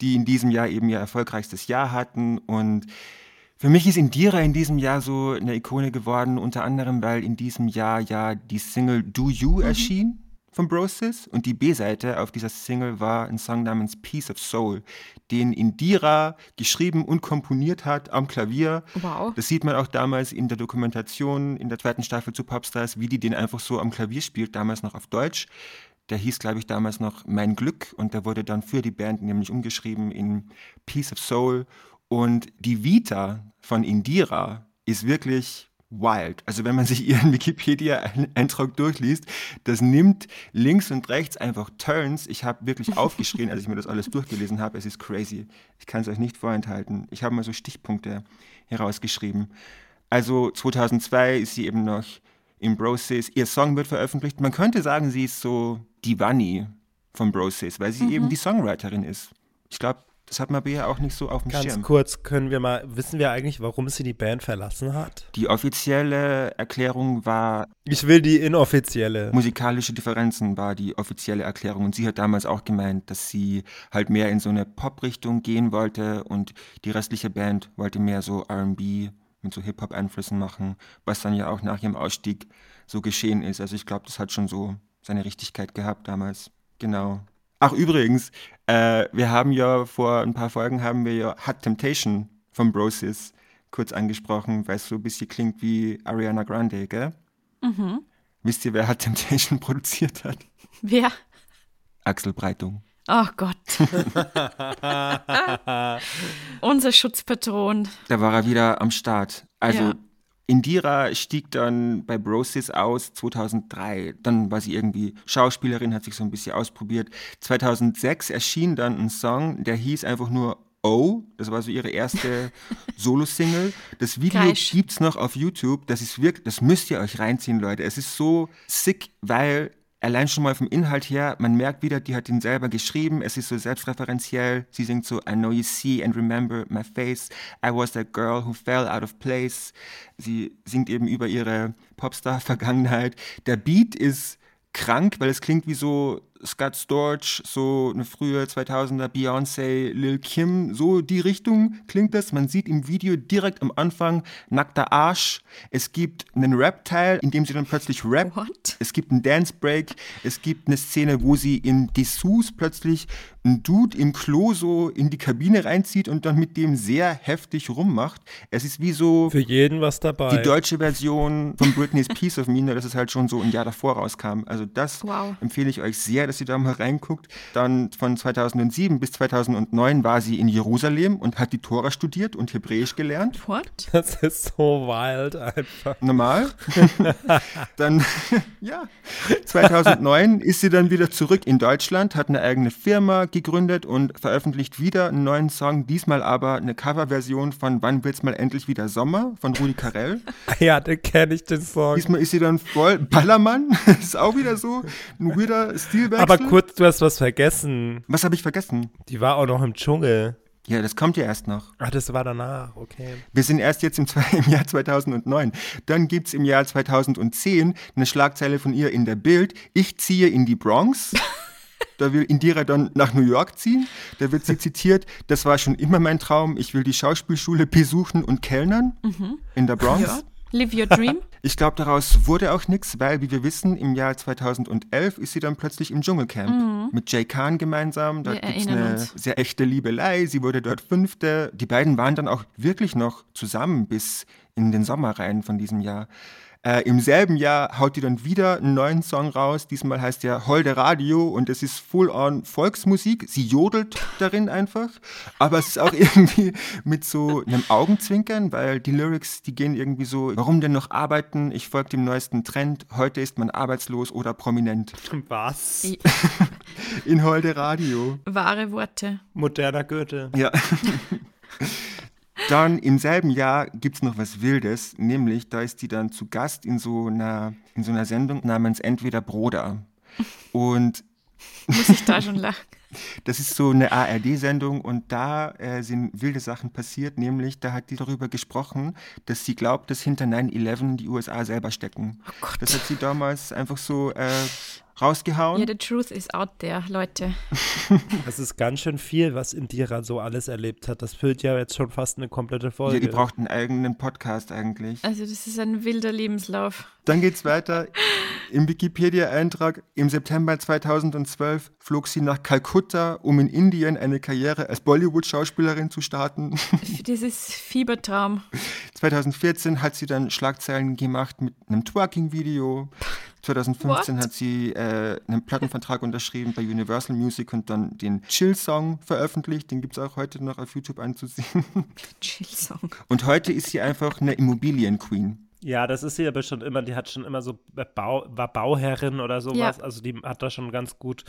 die in diesem Jahr eben ihr erfolgreichstes Jahr hatten. Und für mich ist Indira in diesem Jahr so eine Ikone geworden, unter anderem, weil in diesem Jahr ja die Single Do You erschien von Brosis und die B-Seite auf dieser Single war ein Song namens Piece of Soul, den Indira geschrieben und komponiert hat am Klavier. Wow. Das sieht man auch damals in der Dokumentation in der zweiten Staffel zu Popstars, wie die den einfach so am Klavier spielt, damals noch auf Deutsch. Der hieß, glaube ich, damals noch Mein Glück und der wurde dann für die Band nämlich umgeschrieben in Piece of Soul. Und die Vita von Indira ist wirklich wild. Also wenn man sich ihren Wikipedia-Eintrag durchliest, das nimmt links und rechts einfach Turns. Ich habe wirklich aufgeschrien, als ich mir das alles durchgelesen habe. Es ist crazy. Ich kann es euch nicht vorenthalten. Ich habe mal so Stichpunkte herausgeschrieben. Also 2002 ist sie eben noch im Brosis. Ihr Song wird veröffentlicht. Man könnte sagen, sie ist so die Vanni von Brosis, weil sie eben die Songwriterin ist. Ich glaube, Das hat man aber ja auch nicht so auf dem Ganz Schirm. kurz, können wir mal, wissen wir eigentlich, warum sie die Band verlassen hat? Die offizielle Erklärung war, Ich will die inoffizielle. musikalische Differenzen war die offizielle Erklärung. Und sie hat damals auch gemeint, dass sie halt mehr in so eine Pop-Richtung gehen wollte und die restliche Band wollte mehr so RB mit so Hip-Hop-Einflüssen machen, was dann ja auch nach ihrem Ausstieg so geschehen ist. Also ich glaube, das hat schon so seine Richtigkeit gehabt damals. Genau. Ach übrigens, äh, wir haben ja vor ein paar Folgen haben wir ja Hot Temptation von Brosis kurz angesprochen, weil es so ein bisschen klingt wie Ariana Grande, gell? Wisst ihr, wer Hot Temptation produziert hat? Wer? Axel Breitung. Oh Gott. Unser Schutzpatron. Da war er wieder am Start. Also Ja. Indira stieg dann bei Brosis aus 2003. Dann war sie irgendwie Schauspielerin, hat sich so ein bisschen ausprobiert. 2006 erschien dann ein Song, der hieß einfach nur Oh. Das war so ihre erste Solo-Single. Das Video Kreisch. gibt's noch auf YouTube. Das ist wirklich, das müsst ihr euch reinziehen, Leute. Es ist so sick, weil allein schon mal vom Inhalt her, man merkt wieder, die hat ihn selber geschrieben. Es ist so selbstreferenziell. Sie singt so, I know you see and remember my face. I was that girl who fell out of place. Sie singt eben über ihre Popstar-Vergangenheit. Der Beat ist krank, weil es klingt wie so Scott Storch, so eine frühe 2000er Beyoncé, Lil Kim, so die Richtung klingt das. Man sieht im Video direkt am Anfang nackter Arsch. Es gibt einen Rap-Teil, in dem sie dann plötzlich rappt. What? Es gibt einen Dance-Break. Es gibt eine Szene, wo sie in Dessous plötzlich einen Dude im Klo so in die Kabine reinzieht und dann mit dem sehr heftig rummacht. Es ist wie so Für jeden was dabei. die deutsche Version von Britney's Piece of Me, dass es halt schon so ein Jahr davor rauskam. Also das Wow. empfehle ich euch sehr, dass ihr da mal reinguckt. Dann von 2007 bis 2009 war sie in Jerusalem und hat die Tora studiert und Hebräisch gelernt. What? Das ist so wild einfach. Normal. dann, ja, 2009 ist sie dann wieder zurück in Deutschland, hat eine eigene Firma gegründet und veröffentlicht wieder einen neuen Song, diesmal aber eine Coverversion von Wann wird's mal endlich wieder Sommer von Rudi Carell. Ja, den kenne ich, den Song. Diesmal ist sie dann voll Ballermann. Ist auch wieder so ein weirder Stilwechsel. Aber kurz, du hast was vergessen. Was habe ich vergessen? Die war auch noch im Dschungel. Ja, das kommt ja erst noch. Ach, das war danach, okay. Wir sind erst jetzt im, im Jahr 2009. Dann gibt's im Jahr 2010 eine Schlagzeile von ihr in der Bild. Ich ziehe in die Bronx. Da will Indira dann nach New York ziehen. Da wird sie zitiert, das war schon immer mein Traum. Ich will die Schauspielschule besuchen und kellnern in der Bronx. Ja. Live your dream. Ich glaube, daraus wurde auch nichts, weil, wie wir wissen, im Jahr 2011 ist sie dann plötzlich im Dschungelcamp mit Jay Khan gemeinsam. Da gibt es eine uns. sehr echte Liebelei. Sie wurde dort Fünfte. Die beiden waren dann auch wirklich noch zusammen bis in den Sommer rein von diesem Jahr. Äh, Im selben Jahr haut die dann wieder einen neuen Song raus. Diesmal heißt der Holde Radio und es ist full-on Volksmusik. Sie jodelt darin einfach, aber es ist auch irgendwie mit so einem Augenzwinkern, weil die Lyrics, die gehen irgendwie so, warum denn noch arbeiten? Ich folge dem neuesten Trend. Heute ist man arbeitslos oder prominent. Was? In Holde Radio. Wahre Worte. Moderner Goethe. Ja. Dann im selben Jahr gibt es noch was Wildes, nämlich da ist die dann zu Gast in so einer, in so einer Sendung namens Entweder Broder. Und Muss ich da schon lachen? das ist so eine ARD-Sendung und da äh, sind wilde Sachen passiert, nämlich da hat die darüber gesprochen, dass sie glaubt, dass hinter 9-11 die USA selber stecken. Oh Gott. Das hat sie damals einfach so äh, rausgehauen. Ja, the truth is out there, Leute. Das ist ganz schön viel, was Indira so alles erlebt hat. Das füllt ja jetzt schon fast eine komplette Folge. ja, die braucht einen eigenen Podcast eigentlich. Also das ist ein wilder Lebenslauf. Dann geht's weiter. Im Wikipedia-Eintrag im September 2012 flog sie nach Kalkutta, um in Indien eine Karriere als Bollywood-Schauspielerin zu starten. Dieses Fiebertraum. 2014 hat sie dann Schlagzeilen gemacht mit einem Twerking-Video. 2015 What? hat sie äh, einen Plattenvertrag unterschrieben bei Universal Music und dann den Chill-Song veröffentlicht. Den gibt es auch heute noch auf YouTube anzusehen. Chill-Song. Und heute ist sie einfach eine Immobilien-Queen. Ja, das ist sie aber schon immer, die hat schon immer so Bau, war Bauherrin oder sowas. Ja. Also die hat da schon ganz gut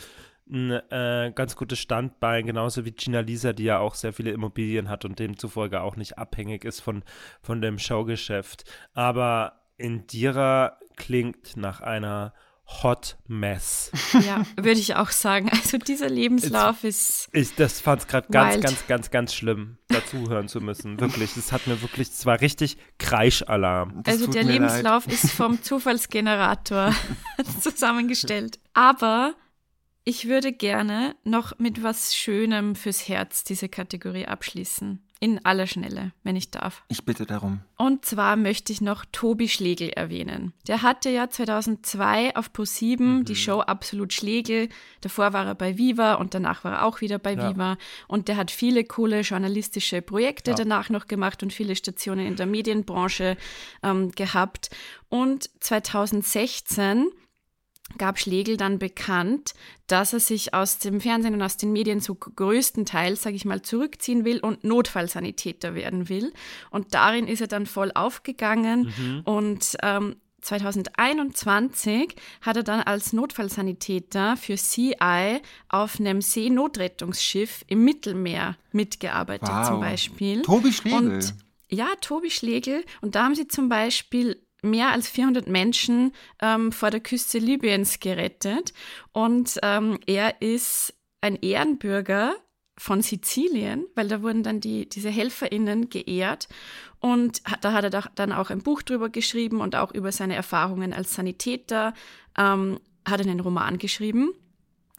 ein äh, ganz gutes Standbein, genauso wie Gina Lisa, die ja auch sehr viele Immobilien hat und demzufolge auch nicht abhängig ist von, von dem Showgeschäft. Aber Indira klingt nach einer Hot Mess. Ja, würde ich auch sagen. Also dieser Lebenslauf ist. Ich das fand es gerade ganz, ganz, ganz, ganz schlimm, dazuhören zu müssen. Wirklich. Es hat mir wirklich, es war richtig Kreischalarm. Das also der mir leid. Lebenslauf ist vom Zufallsgenerator zusammengestellt. Aber ich würde gerne noch mit was Schönem fürs Herz diese Kategorie abschließen. In aller Schnelle, wenn ich darf. Ich bitte darum. Und zwar möchte ich noch Tobi Schlegel erwähnen. Der hatte ja 2002 auf Pro7 die Show Absolut Schlegel. Davor war er bei Viva und danach war er auch wieder bei Ja. Viva. Und der hat viele coole journalistische Projekte Ja. danach noch gemacht und viele Stationen in der Medienbranche ähm, gehabt. Und 2016 gab Schlegel dann bekannt, dass er sich aus dem Fernsehen und aus den Medien zu größtenteils, sage ich mal, zurückziehen will und Notfallsanitäter werden will. Und darin ist er dann voll aufgegangen und ähm, 2021 hat er dann als Notfallsanitäter für CI auf einem Seenotrettungsschiff im Mittelmeer mitgearbeitet Wow. zum Beispiel. Tobi Schlegel. Und ja, Tobi Schlegel. Und da haben sie zum Beispiel mehr als 400 Menschen ähm, vor der Küste Libyens gerettet. Und ähm, er ist ein Ehrenbürger von Sizilien, weil da wurden dann die, diese HelferInnen geehrt. Und hat, da hat er dann auch ein Buch drüber geschrieben und auch über seine Erfahrungen als Sanitäter. Ähm, hat er einen Roman geschrieben.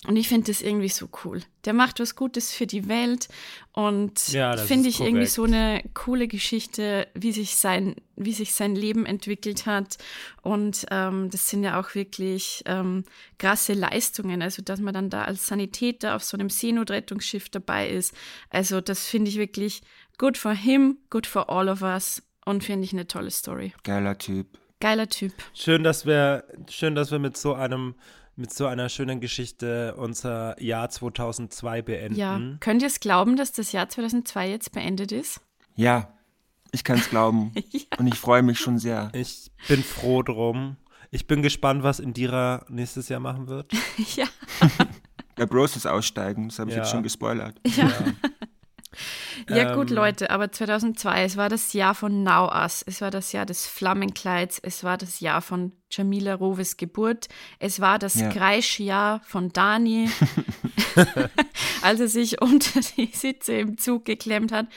Und ich finde das irgendwie so cool. Der macht was Gutes für die Welt und Ja, das finde ich irgendwie korrekt. so eine coole Geschichte, wie sich sein, wie sich sein Leben entwickelt hat. Und ähm, das sind ja auch wirklich ähm, krasse Leistungen. Also, dass man dann da als Sanitäter auf so einem Seenotrettungsschiff dabei ist. Also, das finde ich wirklich good for him, good for all of us und finde ich eine tolle Story. Geiler Typ. Geiler Typ. Schön, dass wir, schön, dass wir mit so einem, mit so einer schönen Geschichte unser Jahr 2002 beenden. Ja. Könnt ihr es glauben, dass das Jahr 2002 jetzt beendet ist? Ja, ich kann es glauben. Und ich freue mich schon sehr. Ich bin froh drum. Ich bin gespannt, was Indira nächstes Jahr machen wird. ja. Der Bros ist aussteigen, das habe ich Ja. jetzt schon gespoilert. Ja, gut, Ähm. Leute, aber 2002, es war das Jahr von Now Us, es war das Jahr des Flammenkleids, es war das Jahr von Jamila Roves Geburt, es war das Ja. Kreischjahr von Dani, als er sich unter die Sitze im Zug geklemmt hat,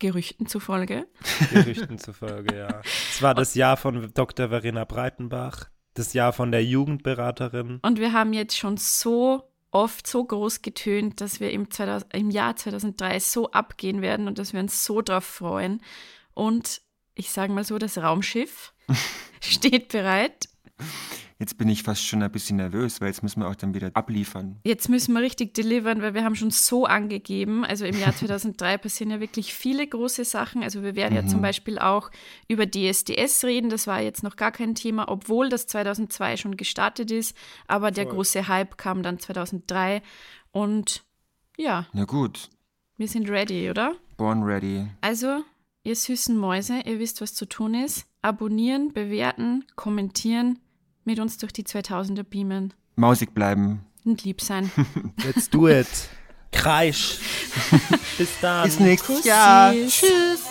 Gerüchten zufolge. Gerüchten zufolge, ja. Es war das Jahr von Dr. Verena Breitenbach, das Jahr von der Jugendberaterin. Und wir haben jetzt schon so oft so groß getönt, dass wir im, 2000, im Jahr 2003 so abgehen werden und dass wir uns so drauf freuen. Und ich sage mal so, das Raumschiff steht bereit. Jetzt bin ich fast schon ein bisschen nervös, weil jetzt müssen wir auch dann wieder abliefern. Jetzt müssen wir richtig delivern, weil wir haben schon so angegeben. Also im Jahr 2003 passieren ja wirklich viele große Sachen. Also wir werden ja zum Beispiel auch über DSDS reden. Das war jetzt noch gar kein Thema, obwohl das 2002 schon gestartet ist. Aber der große Hype kam dann 2003. Und ja, Na gut, wir sind ready, oder? born ready. Also, ihr süßen Mäuse, ihr wisst, was zu tun ist. Abonnieren, bewerten, kommentieren, mit uns durch die 2000er beamen Mausig bleiben. und lieb sein. Let's do it. Kreisch. Bis dann. Bis nächstes. Jahr. Tschüss.